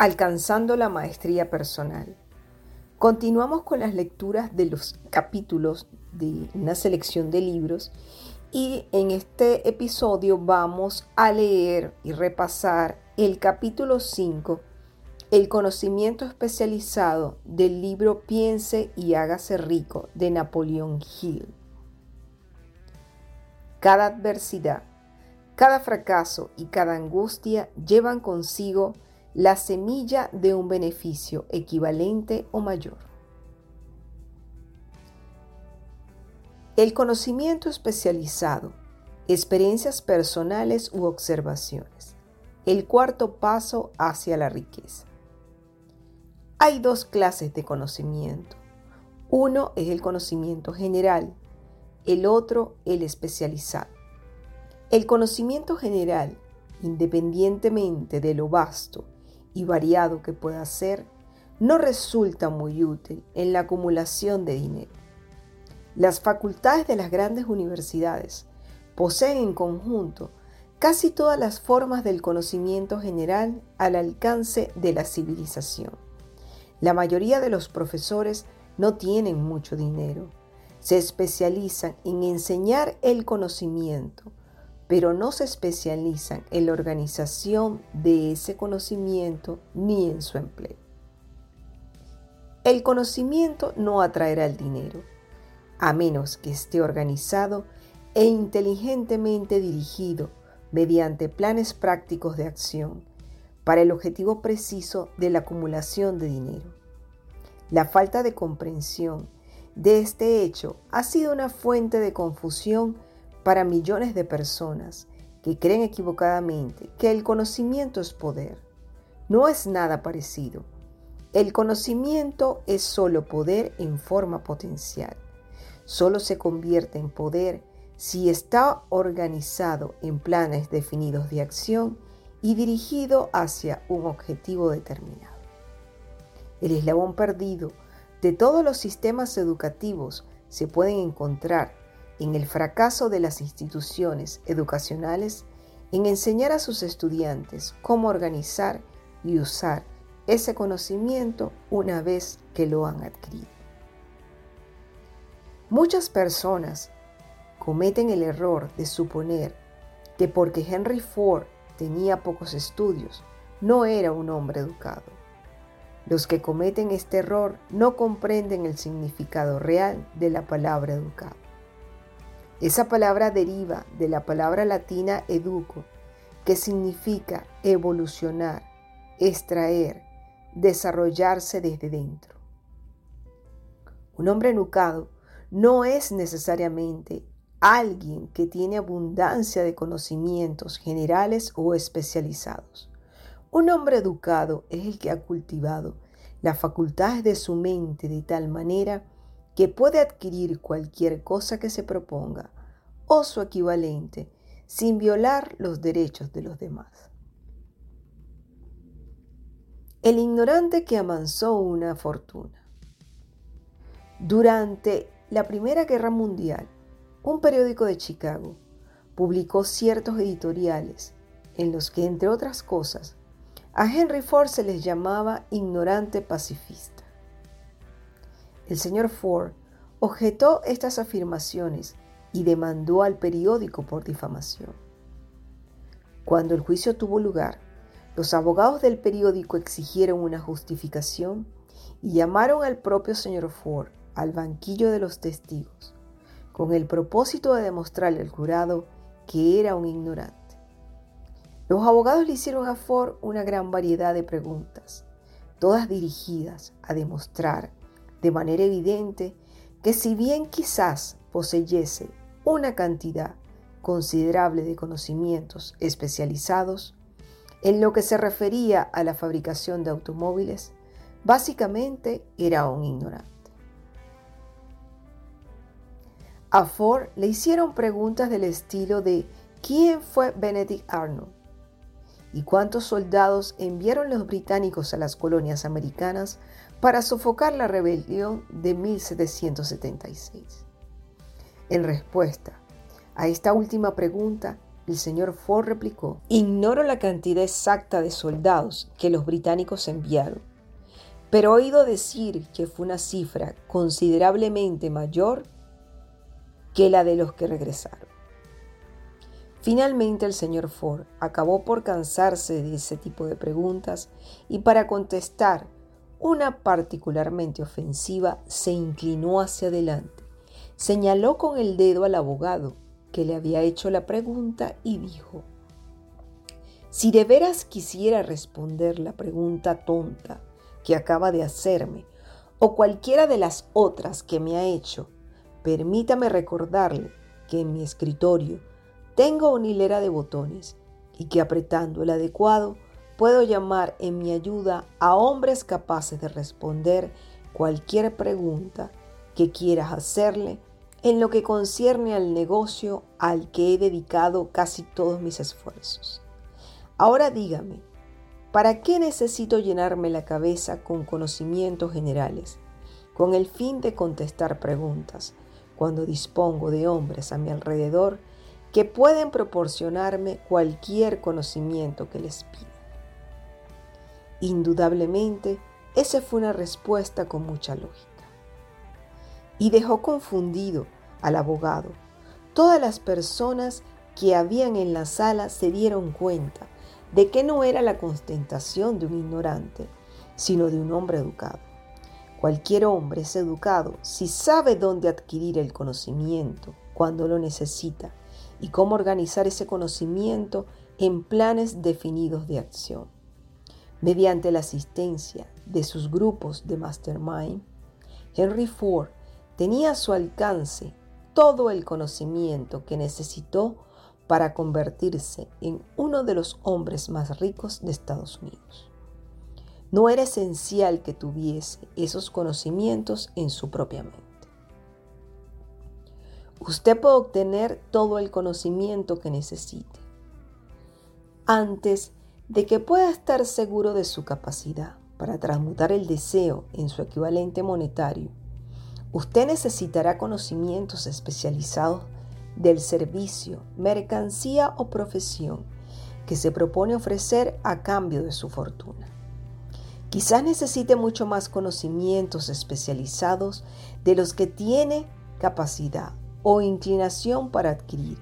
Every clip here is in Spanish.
Alcanzando la maestría personal. Continuamos con las lecturas de los capítulos de una selección de libros y en este episodio vamos a leer y repasar el capítulo 5, el conocimiento especializado del libro Piense y hágase rico de Napoleón Hill. Cada adversidad, cada fracaso y cada angustia llevan consigo la semilla de un beneficio equivalente o mayor. El conocimiento especializado, experiencias personales u observaciones. El cuarto paso hacia la riqueza. Hay dos clases de conocimiento. Uno es el conocimiento general, el otro el especializado. El conocimiento general, independientemente de lo vasto y variado que pueda ser, no resulta muy útil en la acumulación de dinero. Las facultades de las grandes universidades poseen en conjunto casi todas las formas del conocimiento general al alcance de la civilización. La mayoría de los profesores no tienen mucho dinero. Se especializan en enseñar el conocimiento, pero no se especializan en la organización de ese conocimiento ni en su empleo. El conocimiento no atraerá el dinero a menos que esté organizado e inteligentemente dirigido mediante planes prácticos de acción para el objetivo preciso de la acumulación de dinero. La falta de comprensión de este hecho ha sido una fuente de confusión para millones de personas que creen equivocadamente que el conocimiento es poder. No es nada parecido. El conocimiento es solo poder en forma potencial solo se convierte en poder si está organizado en planes definidos de acción y dirigido hacia un objetivo determinado. El eslabón perdido de todos los sistemas educativos se pueden encontrar en el fracaso de las instituciones educacionales en enseñar a sus estudiantes cómo organizar y usar ese conocimiento una vez que lo han adquirido. Muchas personas cometen el error de suponer que porque Henry Ford tenía pocos estudios, no era un hombre educado. Los que cometen este error no comprenden el significado real de la palabra educado. Esa palabra deriva de la palabra latina educo, que significa evolucionar, extraer, desarrollarse desde dentro. Un hombre educado no es necesariamente alguien que tiene abundancia de conocimientos generales o especializados. Un hombre educado es el que ha cultivado las facultades de su mente de tal manera que puede adquirir cualquier cosa que se proponga o su equivalente sin violar los derechos de los demás. El ignorante que amansó una fortuna. Durante la Primera Guerra Mundial, un periódico de Chicago publicó ciertos editoriales en los que, entre otras cosas, a Henry Ford se les llamaba ignorante pacifista. El señor Ford objetó estas afirmaciones y demandó al periódico por difamación. Cuando el juicio tuvo lugar, los abogados del periódico exigieron una justificación y llamaron al propio señor Ford al banquillo de los testigos, con el propósito de demostrarle al jurado que era un ignorante. Los abogados le hicieron a Ford una gran variedad de preguntas, todas dirigidas a demostrar de manera evidente que si bien quizás poseyese una cantidad considerable de conocimientos especializados, en lo que se refería a la fabricación de automóviles, básicamente era un ignorante. A Ford le hicieron preguntas del estilo de ¿quién fue Benedict Arnold? ¿Y cuántos soldados enviaron los británicos a las colonias americanas para sofocar la rebelión de 1776? En respuesta a esta última pregunta, el señor Ford replicó, ignoro la cantidad exacta de soldados que los británicos enviaron, pero he oído decir que fue una cifra considerablemente mayor que la de los que regresaron. Finalmente el señor Ford acabó por cansarse de ese tipo de preguntas y para contestar una particularmente ofensiva se inclinó hacia adelante, señaló con el dedo al abogado que le había hecho la pregunta y dijo, si de veras quisiera responder la pregunta tonta que acaba de hacerme o cualquiera de las otras que me ha hecho, permítame recordarle que en mi escritorio tengo una hilera de botones y que apretando el adecuado puedo llamar en mi ayuda a hombres capaces de responder cualquier pregunta que quieras hacerle en lo que concierne al negocio al que he dedicado casi todos mis esfuerzos. Ahora dígame, ¿para qué necesito llenarme la cabeza con conocimientos generales, con el fin de contestar preguntas, cuando dispongo de hombres a mi alrededor que pueden proporcionarme cualquier conocimiento que les pida? Indudablemente, esa fue una respuesta con mucha lógica y dejó confundido al abogado. Todas las personas que habían en la sala se dieron cuenta de que no era la constentación de un ignorante, sino de un hombre educado. Cualquier hombre es educado si sabe dónde adquirir el conocimiento cuando lo necesita y cómo organizar ese conocimiento en planes definidos de acción. Mediante la asistencia de sus grupos de mastermind, Henry Ford tenía a su alcance todo el conocimiento que necesitó para convertirse en uno de los hombres más ricos de Estados Unidos. No era esencial que tuviese esos conocimientos en su propia mente. Usted puede obtener todo el conocimiento que necesite antes de que pueda estar seguro de su capacidad para transmutar el deseo en su equivalente monetario Usted necesitará conocimientos especializados del servicio, mercancía o profesión que se propone ofrecer a cambio de su fortuna. Quizás necesite mucho más conocimientos especializados de los que tiene capacidad o inclinación para adquirir,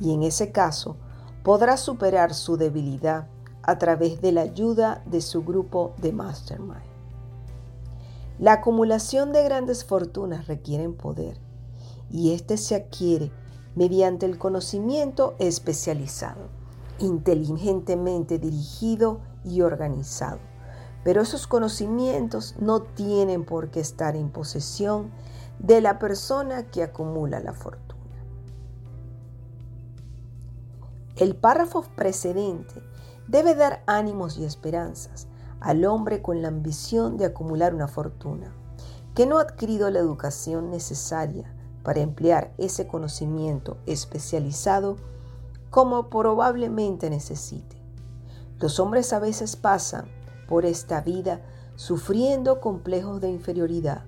y en ese caso podrá superar su debilidad a través de la ayuda de su grupo de mastermind. La acumulación de grandes fortunas requiere poder y este se adquiere mediante el conocimiento especializado, inteligentemente dirigido y organizado. Pero esos conocimientos no tienen por qué estar en posesión de la persona que acumula la fortuna. El párrafo precedente debe dar ánimos y esperanzas al hombre con la ambición de acumular una fortuna, que no ha adquirido la educación necesaria para emplear ese conocimiento especializado como probablemente necesite. Los hombres a veces pasan por esta vida sufriendo complejos de inferioridad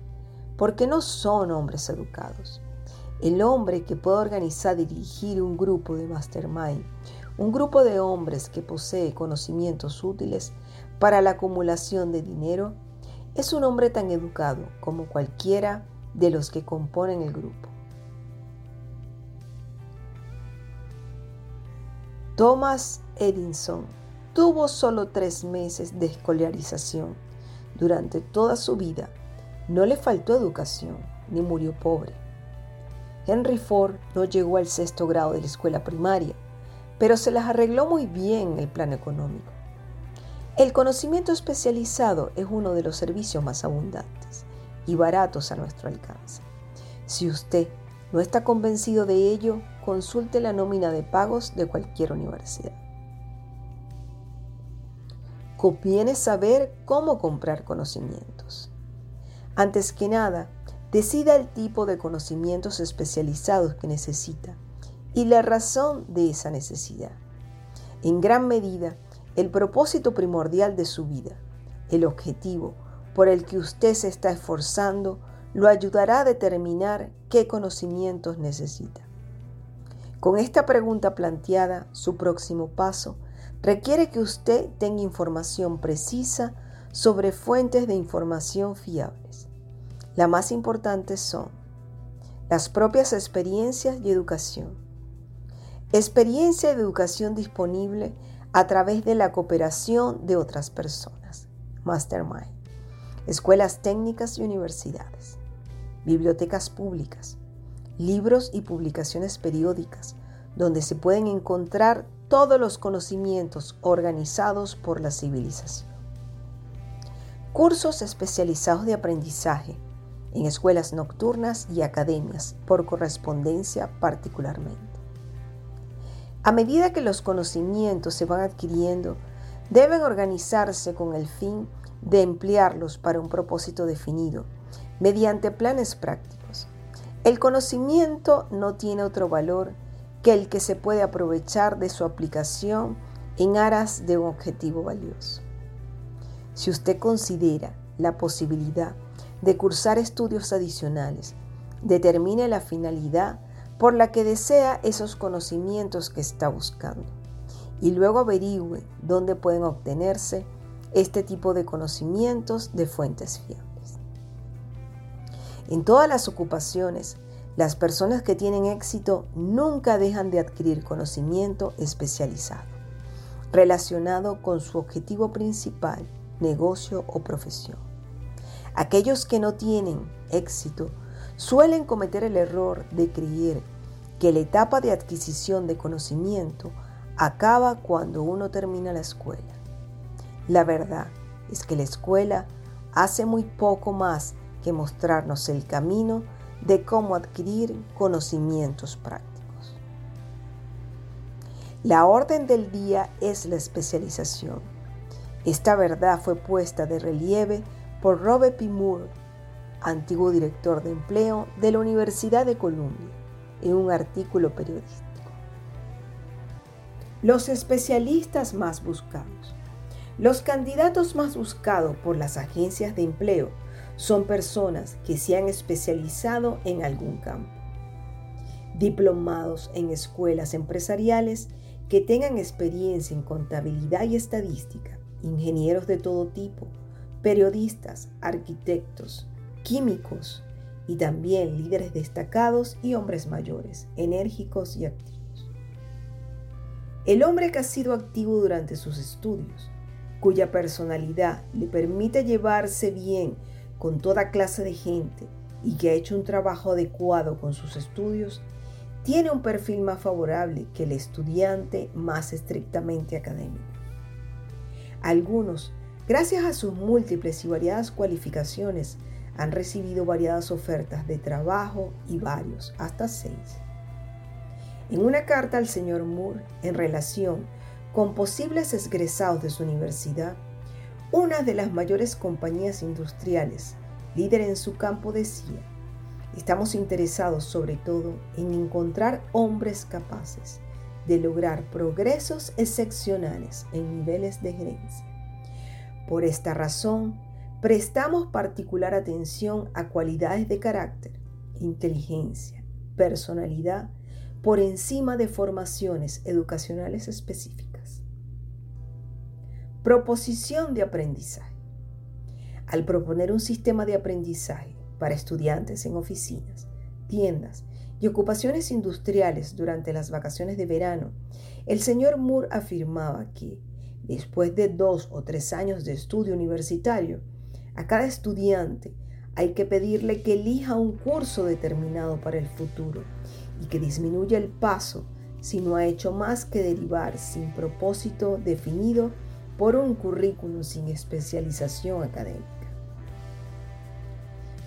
porque no son hombres educados. El hombre que puede organizar y dirigir un grupo de mastermind, un grupo de hombres que posee conocimientos útiles, para la acumulación de dinero, es un hombre tan educado como cualquiera de los que componen el grupo. Thomas Edison tuvo solo tres meses de escolarización. Durante toda su vida no le faltó educación ni murió pobre. Henry Ford no llegó al sexto grado de la escuela primaria, pero se las arregló muy bien en el plano económico. El conocimiento especializado es uno de los servicios más abundantes y baratos a nuestro alcance. Si usted no está convencido de ello, consulte la nómina de pagos de cualquier universidad. Conviene saber cómo comprar conocimientos. Antes que nada, decida el tipo de conocimientos especializados que necesita y la razón de esa necesidad. En gran medida, el propósito primordial de su vida, el objetivo por el que usted se está esforzando, lo ayudará a determinar qué conocimientos necesita. Con esta pregunta planteada, su próximo paso requiere que usted tenga información precisa sobre fuentes de información fiables. Las más importantes son las propias experiencias y educación. Experiencia y educación disponible a través de la cooperación de otras personas. Mastermind. Escuelas técnicas y universidades. Bibliotecas públicas. Libros y publicaciones periódicas donde se pueden encontrar todos los conocimientos organizados por la civilización. Cursos especializados de aprendizaje en escuelas nocturnas y academias por correspondencia particularmente. A medida que los conocimientos se van adquiriendo, deben organizarse con el fin de emplearlos para un propósito definido, mediante planes prácticos. El conocimiento no tiene otro valor que el que se puede aprovechar de su aplicación en aras de un objetivo valioso. Si usted considera la posibilidad de cursar estudios adicionales, determine la finalidad por la que desea esos conocimientos que está buscando y luego averigüe dónde pueden obtenerse este tipo de conocimientos de fuentes fiables. En todas las ocupaciones, las personas que tienen éxito nunca dejan de adquirir conocimiento especializado relacionado con su objetivo principal, negocio o profesión. Aquellos que no tienen éxito suelen cometer el error de creer que la etapa de adquisición de conocimiento acaba cuando uno termina la escuela. La verdad es que la escuela hace muy poco más que mostrarnos el camino de cómo adquirir conocimientos prácticos. La orden del día es la especialización. Esta verdad fue puesta de relieve por Robert P. Moore, antiguo director de empleo de la Universidad de Columbia, en un artículo periodístico. Los especialistas más buscados. Los candidatos más buscados por las agencias de empleo son personas que se han especializado en algún campo. Diplomados en escuelas empresariales que tengan experiencia en contabilidad y estadística, ingenieros de todo tipo, periodistas, arquitectos, químicos y también líderes destacados y hombres mayores, enérgicos y activos. El hombre que ha sido activo durante sus estudios, cuya personalidad le permite llevarse bien con toda clase de gente y que ha hecho un trabajo adecuado con sus estudios, tiene un perfil más favorable que el estudiante más estrictamente académico. Algunos, gracias a sus múltiples y variadas cualificaciones, han recibido variadas ofertas de trabajo y varios, hasta seis. En una carta al señor Moore en relación con posibles egresados de su universidad, una de las mayores compañías industriales, líder en su campo, decía, estamos interesados sobre todo en encontrar hombres capaces de lograr progresos excepcionales en niveles de gerencia. Por esta razón, prestamos particular atención a cualidades de carácter, inteligencia, personalidad, por encima de formaciones educacionales específicas. Proposición de aprendizaje. Al proponer un sistema de aprendizaje para estudiantes en oficinas, tiendas y ocupaciones industriales durante las vacaciones de verano, el señor Moore afirmaba que, después de dos o tres años de estudio universitario, a cada estudiante hay que pedirle que elija un curso determinado para el futuro y que disminuya el paso si no ha hecho más que derivar sin propósito definido por un currículum sin especialización académica.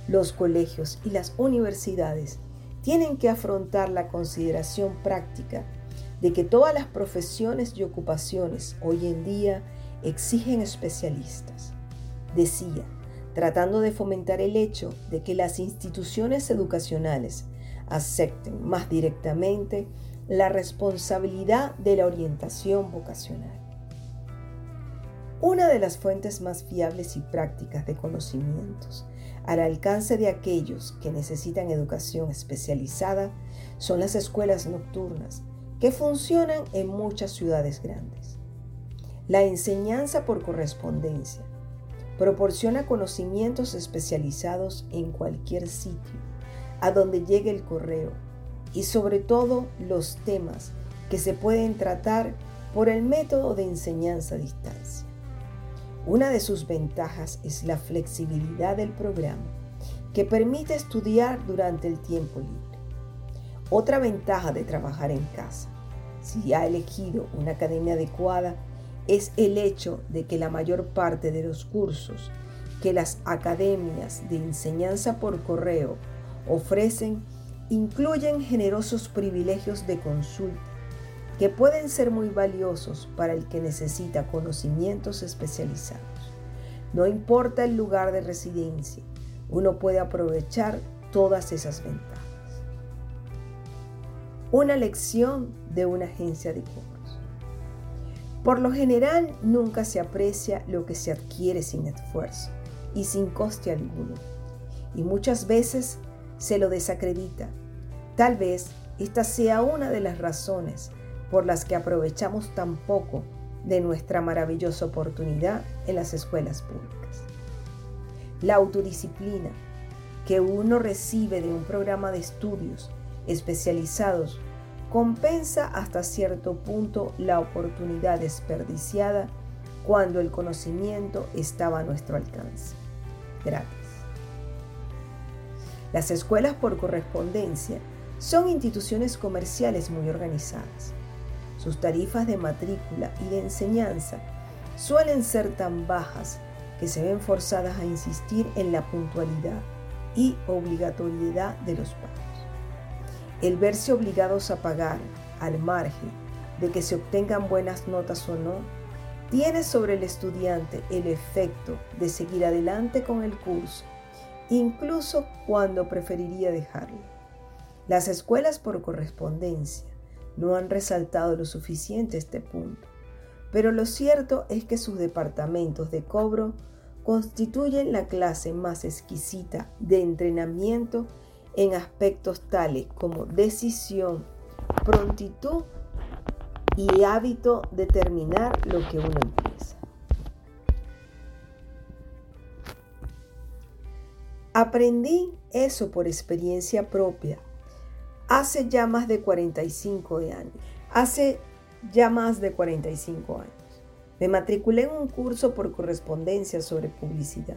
Los colegios y las universidades tienen que afrontar la consideración práctica de que todas las profesiones y ocupaciones hoy en día exigen especialistas. Decía, tratando de fomentar el hecho de que las instituciones educacionales acepten más directamente la responsabilidad de la orientación vocacional. Una de las fuentes más fiables y prácticas de conocimientos al alcance de aquellos que necesitan educación especializada son las escuelas nocturnas que funcionan en muchas ciudades grandes. La enseñanza por correspondencia proporciona conocimientos especializados en cualquier sitio, a donde llegue el correo, y sobre todo los temas que se pueden tratar por el método de enseñanza a distancia. Una de sus ventajas es la flexibilidad del programa, que permite estudiar durante el tiempo libre. Otra ventaja de trabajar en casa, si ha elegido una academia adecuada, es el hecho de que la mayor parte de los cursos que las academias de enseñanza por correo ofrecen incluyen generosos privilegios de consulta que pueden ser muy valiosos para el que necesita conocimientos especializados. No importa el lugar de residencia, uno puede aprovechar todas esas ventajas. Una lección de una agencia de cobros. Por lo general, nunca se aprecia lo que se adquiere sin esfuerzo y sin coste alguno, y muchas veces se lo desacredita. Tal vez esta sea una de las razones por las que aprovechamos tan poco de nuestra maravillosa oportunidad en las escuelas públicas. La autodisciplina que uno recibe de un programa de estudios especializados compensa hasta cierto punto la oportunidad desperdiciada cuando el conocimiento estaba a nuestro alcance. Gratis. Las escuelas por correspondencia son instituciones comerciales muy organizadas. Sus tarifas de matrícula y de enseñanza suelen ser tan bajas que se ven forzadas a insistir en la puntualidad y obligatoriedad de los pagos el verse obligados a pagar al margen de que se obtengan buenas notas o no, tiene sobre el estudiante el efecto de seguir adelante con el curso, incluso cuando preferiría dejarlo. Las escuelas por correspondencia no han resaltado lo suficiente este punto, pero lo cierto es que sus departamentos de cobro constituyen la clase más exquisita de entrenamiento en aspectos tales como decisión, prontitud y hábito de terminar lo que uno empieza. Aprendí eso por experiencia propia hace ya más de 45 años. Hace ya más de 45 años. Me matriculé en un curso por correspondencia sobre publicidad.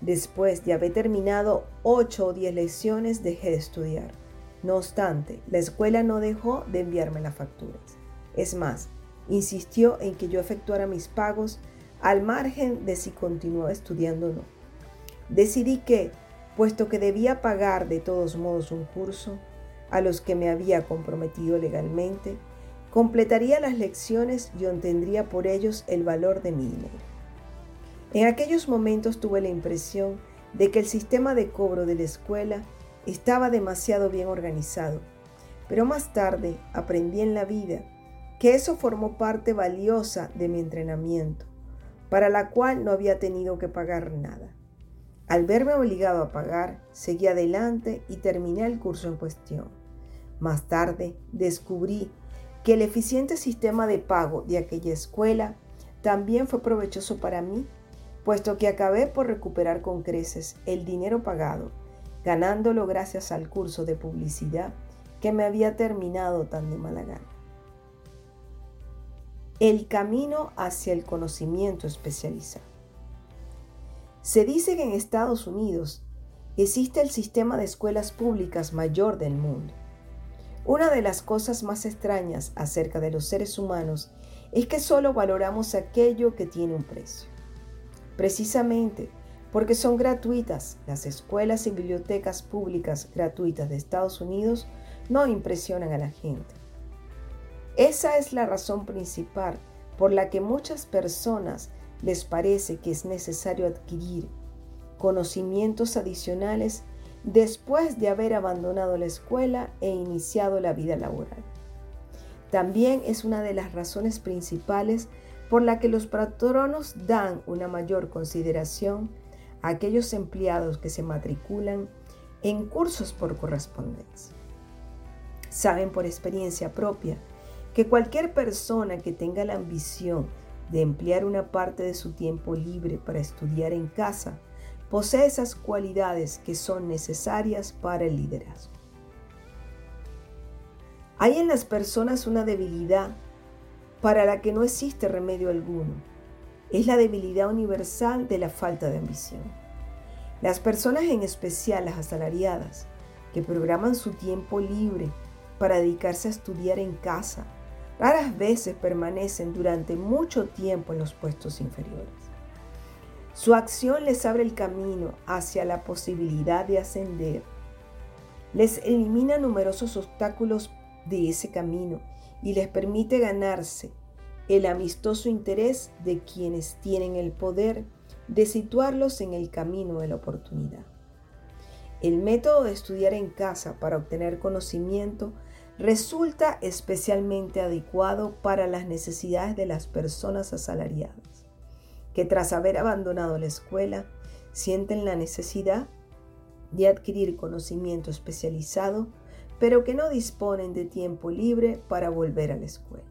Después de haber terminado 8 o 10 lecciones, dejé de estudiar. No obstante, la escuela no dejó de enviarme las facturas. Es más, insistió en que yo efectuara mis pagos al margen de si continuaba estudiando o no. Decidí que, puesto que debía pagar de todos modos un curso a los que me había comprometido legalmente, completaría las lecciones y obtendría por ellos el valor de mi dinero. En aquellos momentos tuve la impresión de que el sistema de cobro de la escuela estaba demasiado bien organizado, pero más tarde aprendí en la vida que eso formó parte valiosa de mi entrenamiento, para la cual no había tenido que pagar nada. Al verme obligado a pagar, seguí adelante y terminé el curso en cuestión. Más tarde descubrí que el eficiente sistema de pago de aquella escuela también fue provechoso para mí puesto que acabé por recuperar con creces el dinero pagado, ganándolo gracias al curso de publicidad que me había terminado tan de mala gana. El camino hacia el conocimiento especializado. Se dice que en Estados Unidos existe el sistema de escuelas públicas mayor del mundo. Una de las cosas más extrañas acerca de los seres humanos es que solo valoramos aquello que tiene un precio. Precisamente porque son gratuitas, las escuelas y bibliotecas públicas gratuitas de Estados Unidos no impresionan a la gente. Esa es la razón principal por la que muchas personas les parece que es necesario adquirir conocimientos adicionales después de haber abandonado la escuela e iniciado la vida laboral. También es una de las razones principales por la que los patronos dan una mayor consideración a aquellos empleados que se matriculan en cursos por correspondencia. Saben por experiencia propia que cualquier persona que tenga la ambición de emplear una parte de su tiempo libre para estudiar en casa posee esas cualidades que son necesarias para el liderazgo. Hay en las personas una debilidad para la que no existe remedio alguno. Es la debilidad universal de la falta de ambición. Las personas, en especial las asalariadas, que programan su tiempo libre para dedicarse a estudiar en casa, raras veces permanecen durante mucho tiempo en los puestos inferiores. Su acción les abre el camino hacia la posibilidad de ascender. Les elimina numerosos obstáculos de ese camino y les permite ganarse el amistoso interés de quienes tienen el poder de situarlos en el camino de la oportunidad. El método de estudiar en casa para obtener conocimiento resulta especialmente adecuado para las necesidades de las personas asalariadas, que tras haber abandonado la escuela sienten la necesidad de adquirir conocimiento especializado pero que no disponen de tiempo libre para volver a la escuela.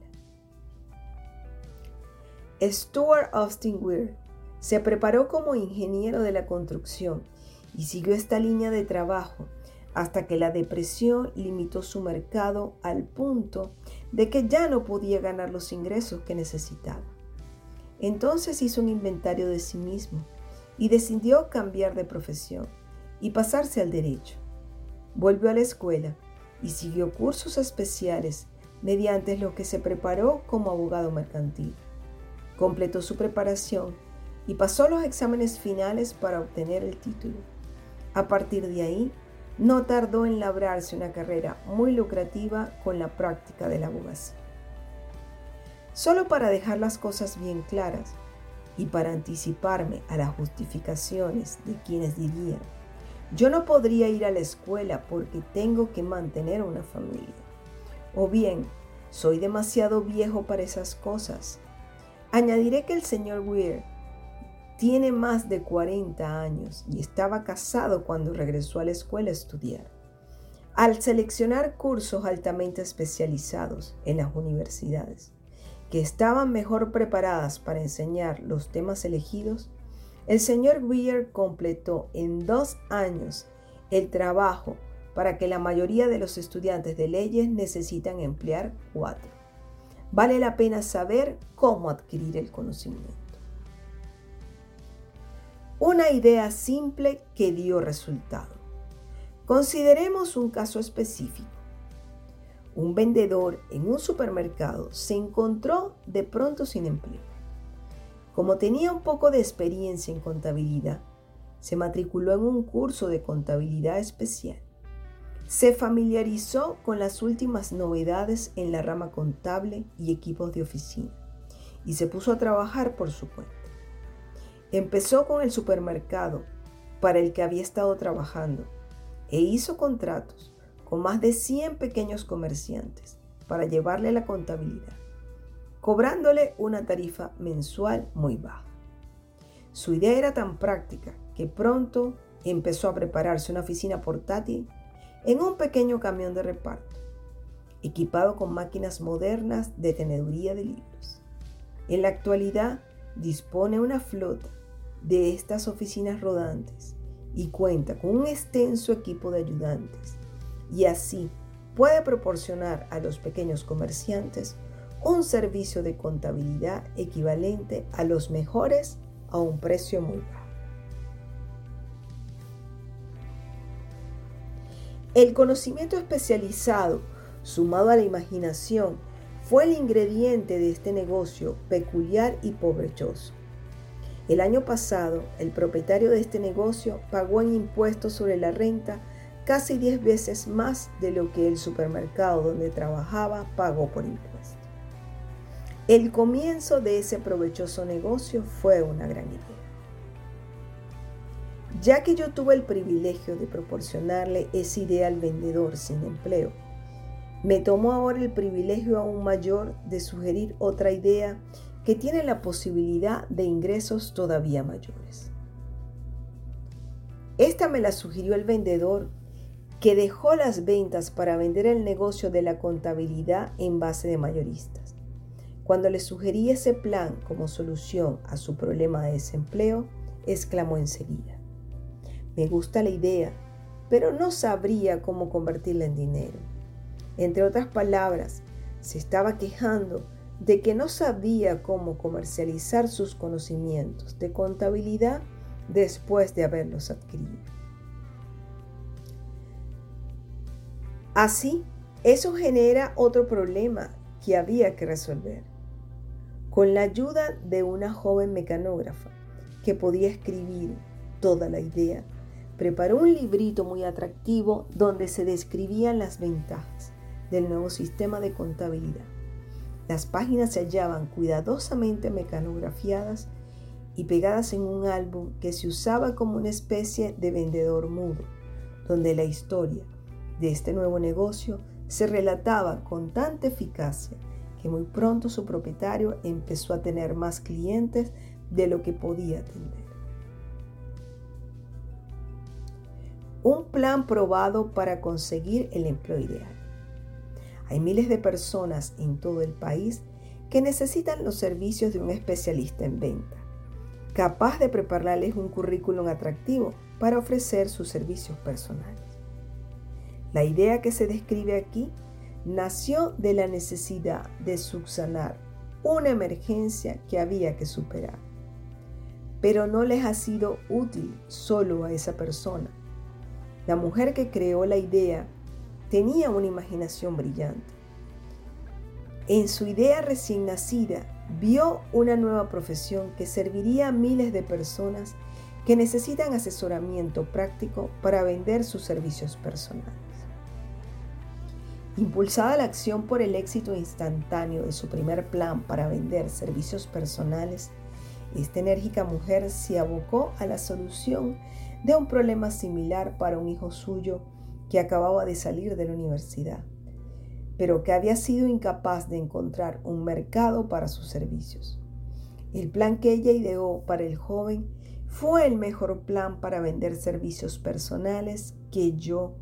Stuart Austin Weir se preparó como ingeniero de la construcción y siguió esta línea de trabajo hasta que la depresión limitó su mercado al punto de que ya no podía ganar los ingresos que necesitaba. Entonces hizo un inventario de sí mismo y decidió cambiar de profesión y pasarse al derecho. Volvió a la escuela y siguió cursos especiales mediante los que se preparó como abogado mercantil. Completó su preparación y pasó los exámenes finales para obtener el título. A partir de ahí, no tardó en labrarse una carrera muy lucrativa con la práctica de la abogacía. Solo para dejar las cosas bien claras y para anticiparme a las justificaciones de quienes dirían yo no podría ir a la escuela porque tengo que mantener una familia. O bien, soy demasiado viejo para esas cosas. Añadiré que el señor Weir tiene más de 40 años y estaba casado cuando regresó a la escuela a estudiar. Al seleccionar cursos altamente especializados en las universidades, que estaban mejor preparadas para enseñar los temas elegidos, el señor Weir completó en dos años el trabajo para que la mayoría de los estudiantes de leyes necesitan emplear cuatro. Vale la pena saber cómo adquirir el conocimiento. Una idea simple que dio resultado. Consideremos un caso específico. Un vendedor en un supermercado se encontró de pronto sin empleo. Como tenía un poco de experiencia en contabilidad, se matriculó en un curso de contabilidad especial. Se familiarizó con las últimas novedades en la rama contable y equipos de oficina y se puso a trabajar por su cuenta. Empezó con el supermercado para el que había estado trabajando e hizo contratos con más de 100 pequeños comerciantes para llevarle la contabilidad cobrándole una tarifa mensual muy baja. Su idea era tan práctica que pronto empezó a prepararse una oficina portátil en un pequeño camión de reparto, equipado con máquinas modernas de teneduría de libros. En la actualidad dispone una flota de estas oficinas rodantes y cuenta con un extenso equipo de ayudantes y así puede proporcionar a los pequeños comerciantes un servicio de contabilidad equivalente a los mejores a un precio muy bajo. El conocimiento especializado, sumado a la imaginación, fue el ingrediente de este negocio peculiar y pobrechoso. El año pasado, el propietario de este negocio pagó en impuestos sobre la renta casi 10 veces más de lo que el supermercado donde trabajaba pagó por impuestos. El comienzo de ese provechoso negocio fue una gran idea. Ya que yo tuve el privilegio de proporcionarle esa idea al vendedor sin empleo, me tomó ahora el privilegio aún mayor de sugerir otra idea que tiene la posibilidad de ingresos todavía mayores. Esta me la sugirió el vendedor que dejó las ventas para vender el negocio de la contabilidad en base de mayoristas. Cuando le sugerí ese plan como solución a su problema de desempleo, exclamó enseguida, me gusta la idea, pero no sabría cómo convertirla en dinero. Entre otras palabras, se estaba quejando de que no sabía cómo comercializar sus conocimientos de contabilidad después de haberlos adquirido. Así, eso genera otro problema que había que resolver. Con la ayuda de una joven mecanógrafa que podía escribir toda la idea, preparó un librito muy atractivo donde se describían las ventajas del nuevo sistema de contabilidad. Las páginas se hallaban cuidadosamente mecanografiadas y pegadas en un álbum que se usaba como una especie de vendedor mudo, donde la historia de este nuevo negocio se relataba con tanta eficacia muy pronto su propietario empezó a tener más clientes de lo que podía atender. Un plan probado para conseguir el empleo ideal. Hay miles de personas en todo el país que necesitan los servicios de un especialista en venta, capaz de prepararles un currículum atractivo para ofrecer sus servicios personales. La idea que se describe aquí nació de la necesidad de subsanar una emergencia que había que superar. Pero no les ha sido útil solo a esa persona. La mujer que creó la idea tenía una imaginación brillante. En su idea recién nacida, vio una nueva profesión que serviría a miles de personas que necesitan asesoramiento práctico para vender sus servicios personales. Impulsada la acción por el éxito instantáneo de su primer plan para vender servicios personales, esta enérgica mujer se abocó a la solución de un problema similar para un hijo suyo que acababa de salir de la universidad, pero que había sido incapaz de encontrar un mercado para sus servicios. El plan que ella ideó para el joven fue el mejor plan para vender servicios personales que yo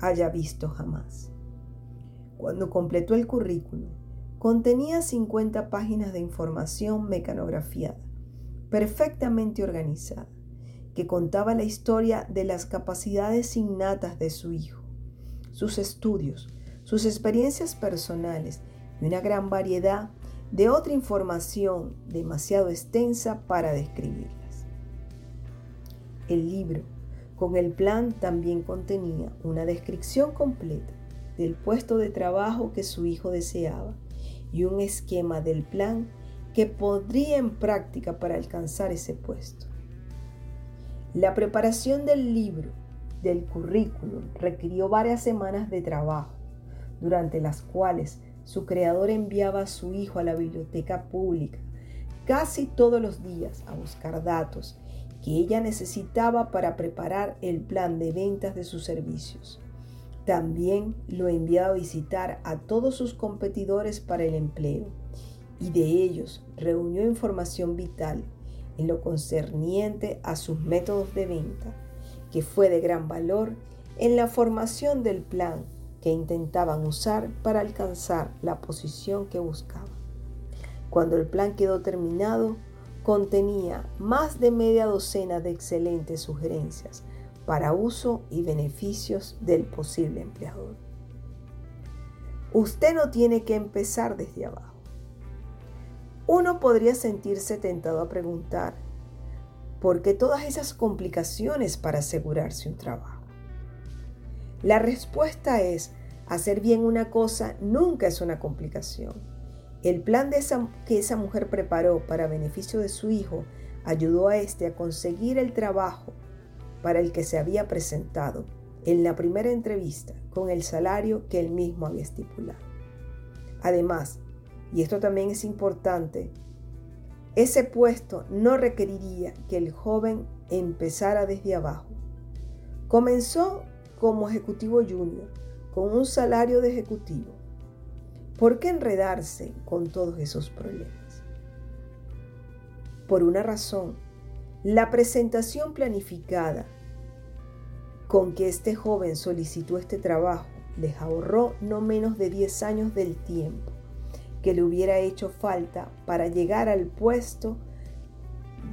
haya visto jamás. Cuando completó el currículum, contenía 50 páginas de información mecanografiada, perfectamente organizada que contaba la historia de las capacidades innatas de su hijo, sus estudios, sus experiencias personales y una gran variedad de otra información demasiado extensa para describirlas. El libro con el plan también contenía una descripción completa del puesto de trabajo que su hijo deseaba y un esquema del plan que podría en práctica para alcanzar ese puesto. La preparación del libro, del currículum, requirió varias semanas de trabajo, durante las cuales su creador enviaba a su hijo a la biblioteca pública casi todos los días a buscar datos que ella necesitaba para preparar el plan de ventas de sus servicios. También lo enviaba a visitar a todos sus competidores para el empleo y de ellos reunió información vital en lo concerniente a sus métodos de venta, que fue de gran valor en la formación del plan que intentaban usar para alcanzar la posición que buscaban. Cuando el plan quedó terminado, contenía más de media docena de excelentes sugerencias para uso y beneficios del posible empleador. Usted no tiene que empezar desde abajo. Uno podría sentirse tentado a preguntar, ¿por qué todas esas complicaciones para asegurarse un trabajo? La respuesta es, hacer bien una cosa nunca es una complicación. El plan que esa mujer preparó para beneficio de su hijo ayudó a éste a conseguir el trabajo para el que se había presentado en la primera entrevista con el salario que él mismo había estipulado. Además, y esto también es importante, ese puesto no requeriría que el joven empezara desde abajo. Comenzó como ejecutivo junior, con un salario de ejecutivo. ¿Por qué enredarse con todos esos problemas? Por una razón, la presentación planificada con que este joven solicitó este trabajo les ahorró no menos de 10 años del tiempo que le hubiera hecho falta para llegar al puesto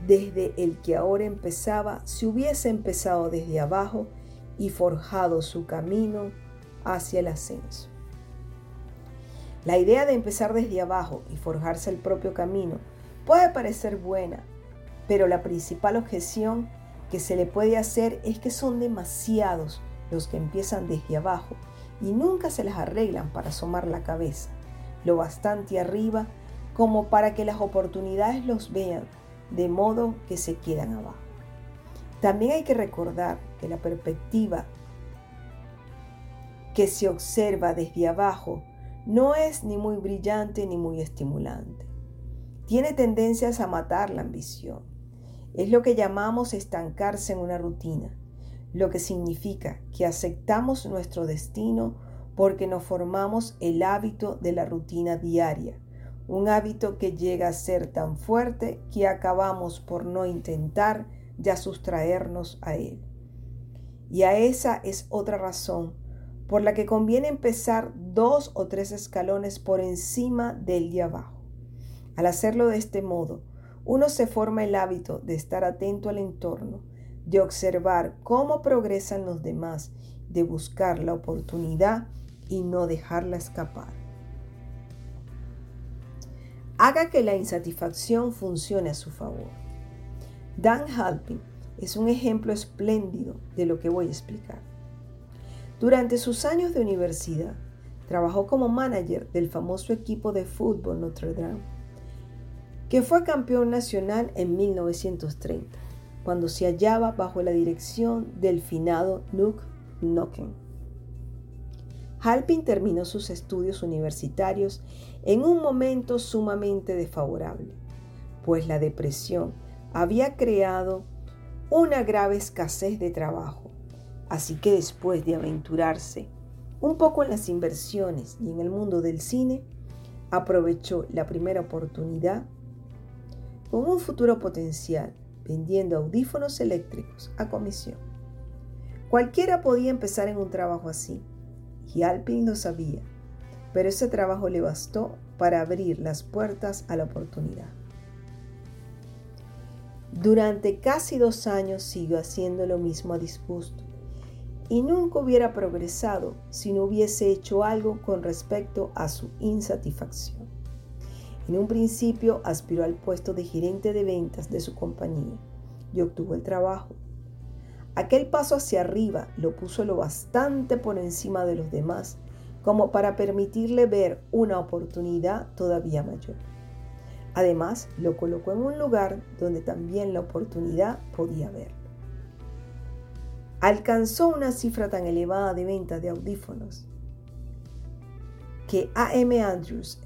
desde el que ahora empezaba si hubiese empezado desde abajo y forjado su camino hacia el ascenso. La idea de empezar desde abajo y forjarse el propio camino puede parecer buena, pero la principal objeción que se le puede hacer es que son demasiados los que empiezan desde abajo y nunca se les arreglan para asomar la cabeza, lo bastante arriba como para que las oportunidades los vean, de modo que se quedan abajo. También hay que recordar que la perspectiva que se observa desde abajo no es ni muy brillante ni muy estimulante. Tiene tendencias a matar la ambición. Es lo que llamamos estancarse en una rutina, lo que significa que aceptamos nuestro destino porque nos formamos el hábito de la rutina diaria, un hábito que llega a ser tan fuerte que acabamos por no intentar ya sustraernos a él. Y a esa es otra razón por la que conviene empezar dos o tres escalones por encima del de abajo. Al hacerlo de este modo, uno se forma el hábito de estar atento al entorno, de observar cómo progresan los demás, de buscar la oportunidad y no dejarla escapar. Haga que la insatisfacción funcione a su favor. Dan Halpin es un ejemplo espléndido de lo que voy a explicar. Durante sus años de universidad, trabajó como manager del famoso equipo de fútbol Notre Dame, que fue campeón nacional en 1930, cuando se hallaba bajo la dirección del finado Luke Nocken. Halpin terminó sus estudios universitarios en un momento sumamente desfavorable, pues la depresión había creado una grave escasez de trabajo. Así que después de aventurarse un poco en las inversiones y en el mundo del cine, aprovechó la primera oportunidad con un futuro potencial vendiendo audífonos eléctricos a comisión. Cualquiera podía empezar en un trabajo así, y Alpin lo sabía, pero ese trabajo le bastó para abrir las puertas a la oportunidad. Durante casi dos años siguió haciendo lo mismo a disgusto y nunca hubiera progresado si no hubiese hecho algo con respecto a su insatisfacción. En un principio aspiró al puesto de gerente de ventas de su compañía y obtuvo el trabajo. Aquel paso hacia arriba lo puso lo bastante por encima de los demás como para permitirle ver una oportunidad todavía mayor. Además, lo colocó en un lugar donde también la oportunidad podía verlo. Alcanzó una cifra tan elevada de ventas de audífonos que A.M. Andrews,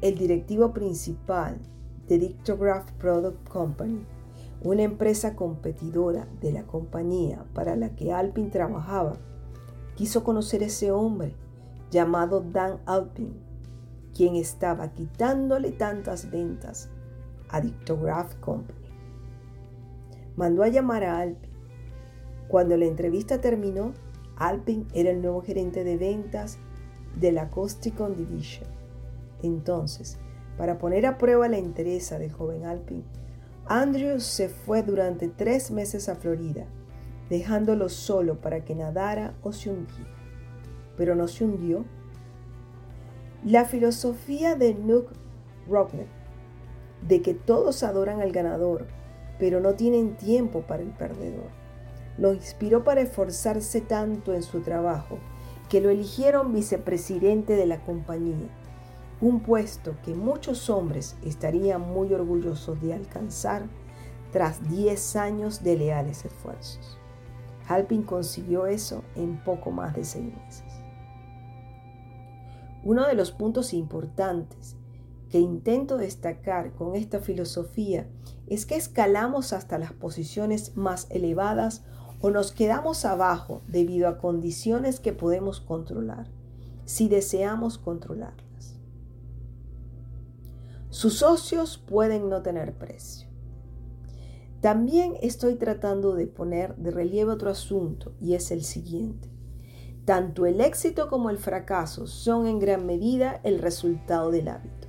el directivo principal de Dictograph Product Company, una empresa competidora de la compañía para la que Alpin trabajaba, quiso conocer a ese hombre llamado Dan Alpin quien estaba quitándole tantas ventas a Dictograph Company. Mandó a llamar a Alpin. Cuando la entrevista terminó, Alpin era el nuevo gerente de ventas de la Costicon Division. Entonces, para poner a prueba la interés del joven Alpin, Andrews se fue durante tres meses a Florida, dejándolo solo para que nadara o se hundiera. Pero no se hundió la filosofía de Nook Rockner, de que todos adoran al ganador, pero no tienen tiempo para el perdedor, lo inspiró para esforzarse tanto en su trabajo que lo eligieron vicepresidente de la compañía, un puesto que muchos hombres estarían muy orgullosos de alcanzar tras 10 años de leales esfuerzos. Halpin consiguió eso en poco más de seis meses. Uno de los puntos importantes que intento destacar con esta filosofía es que escalamos hasta las posiciones más elevadas o nos quedamos abajo debido a condiciones que podemos controlar, si deseamos controlarlas. Sus socios pueden no tener precio. También estoy tratando de poner de relieve otro asunto y es el siguiente. Tanto el éxito como el fracaso son en gran medida el resultado del hábito.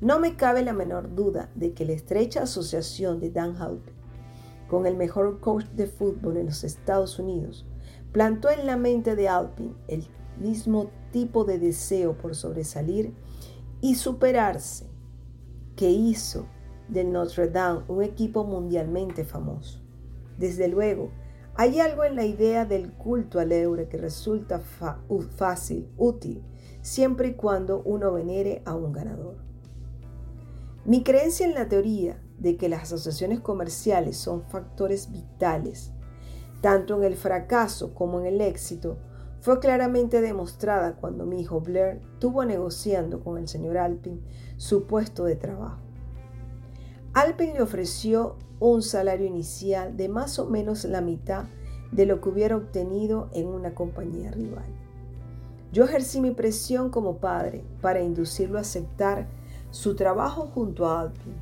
No me cabe la menor duda de que la estrecha asociación de Dan Halpin con el mejor coach de fútbol en los Estados Unidos plantó en la mente de Alpin el mismo tipo de deseo por sobresalir y superarse que hizo del Notre Dame un equipo mundialmente famoso. Desde luego, hay algo en la idea del culto al eure que resulta fácil, útil, siempre y cuando uno venere a un ganador. Mi creencia en la teoría de que las asociaciones comerciales son factores vitales, tanto en el fracaso como en el éxito, fue claramente demostrada cuando mi hijo Blair tuvo negociando con el señor Alpin su puesto de trabajo. Alpin le ofreció un salario inicial de más o menos la mitad de lo que hubiera obtenido en una compañía rival. Yo ejercí mi presión como padre para inducirlo a aceptar su trabajo junto a Alpin,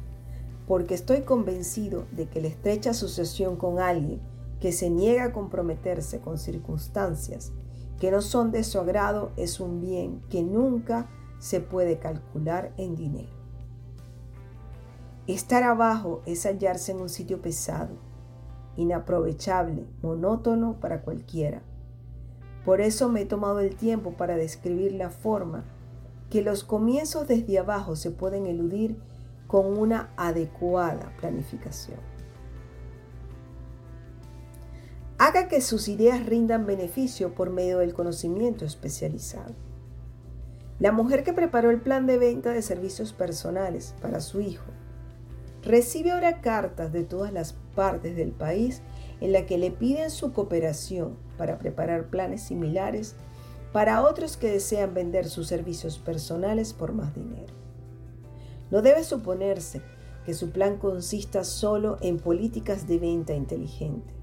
porque estoy convencido de que la estrecha asociación con alguien que se niega a comprometerse con circunstancias que no son de su agrado es un bien que nunca se puede calcular en dinero. Estar abajo es hallarse en un sitio pesado, inaprovechable, monótono para cualquiera. Por eso me he tomado el tiempo para describir la forma que los comienzos desde abajo se pueden eludir con una adecuada planificación. Haga que sus ideas rindan beneficio por medio del conocimiento especializado. La mujer que preparó el plan de venta de servicios personales para su hijo recibe ahora cartas de todas las partes del país en la que le piden su cooperación para preparar planes similares para otros que desean vender sus servicios personales por más dinero. No debe suponerse que su plan consista solo en políticas de venta inteligente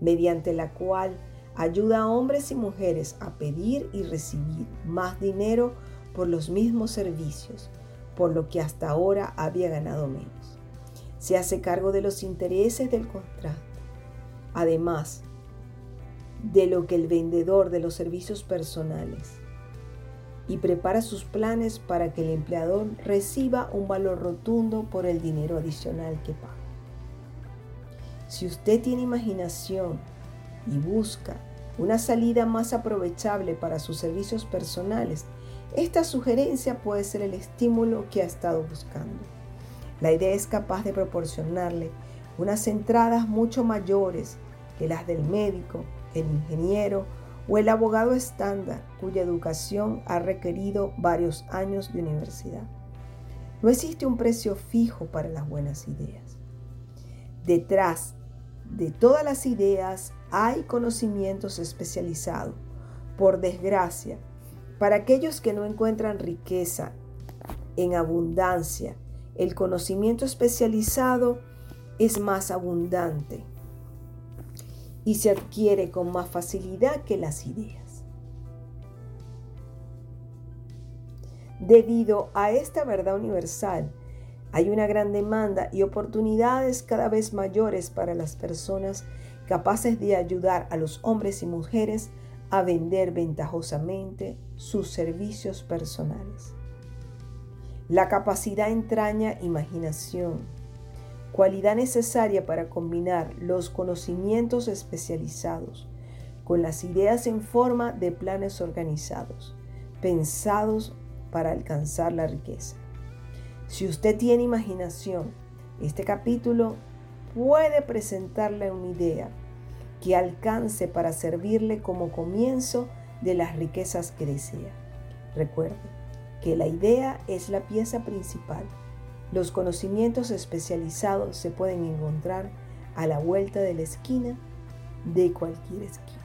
mediante la cual ayuda a hombres y mujeres a pedir y recibir más dinero por los mismos servicios, por lo que hasta ahora había ganado menos. Se hace cargo de los intereses del contrato. Además, de lo que el vendedor de los servicios personales y prepara sus planes para que el empleador reciba un valor rotundo por el dinero adicional que paga. Si usted tiene imaginación y busca una salida más aprovechable para sus servicios personales, esta sugerencia puede ser el estímulo que ha estado buscando. La idea es capaz de proporcionarle unas entradas mucho mayores que las del médico, el ingeniero o el abogado estándar cuya educación ha requerido varios años de universidad. No existe un precio fijo para las buenas ideas. Detrás de todas las ideas hay conocimientos especializados. Por desgracia, para aquellos que no encuentran riqueza en abundancia, el conocimiento especializado es más abundante y se adquiere con más facilidad que las ideas. Debido a esta verdad universal, hay una gran demanda y oportunidades cada vez mayores para las personas capaces de ayudar a los hombres y mujeres a vender ventajosamente sus servicios personales. La capacidad entraña imaginación, cualidad necesaria para combinar los conocimientos especializados con las ideas en forma de planes organizados, pensados para alcanzar la riqueza. Si usted tiene imaginación, este capítulo puede presentarle una idea que alcance para servirle como comienzo de las riquezas que desea. Recuerde que la idea es la pieza principal. Los conocimientos especializados se pueden encontrar a la vuelta de la esquina de cualquier esquina.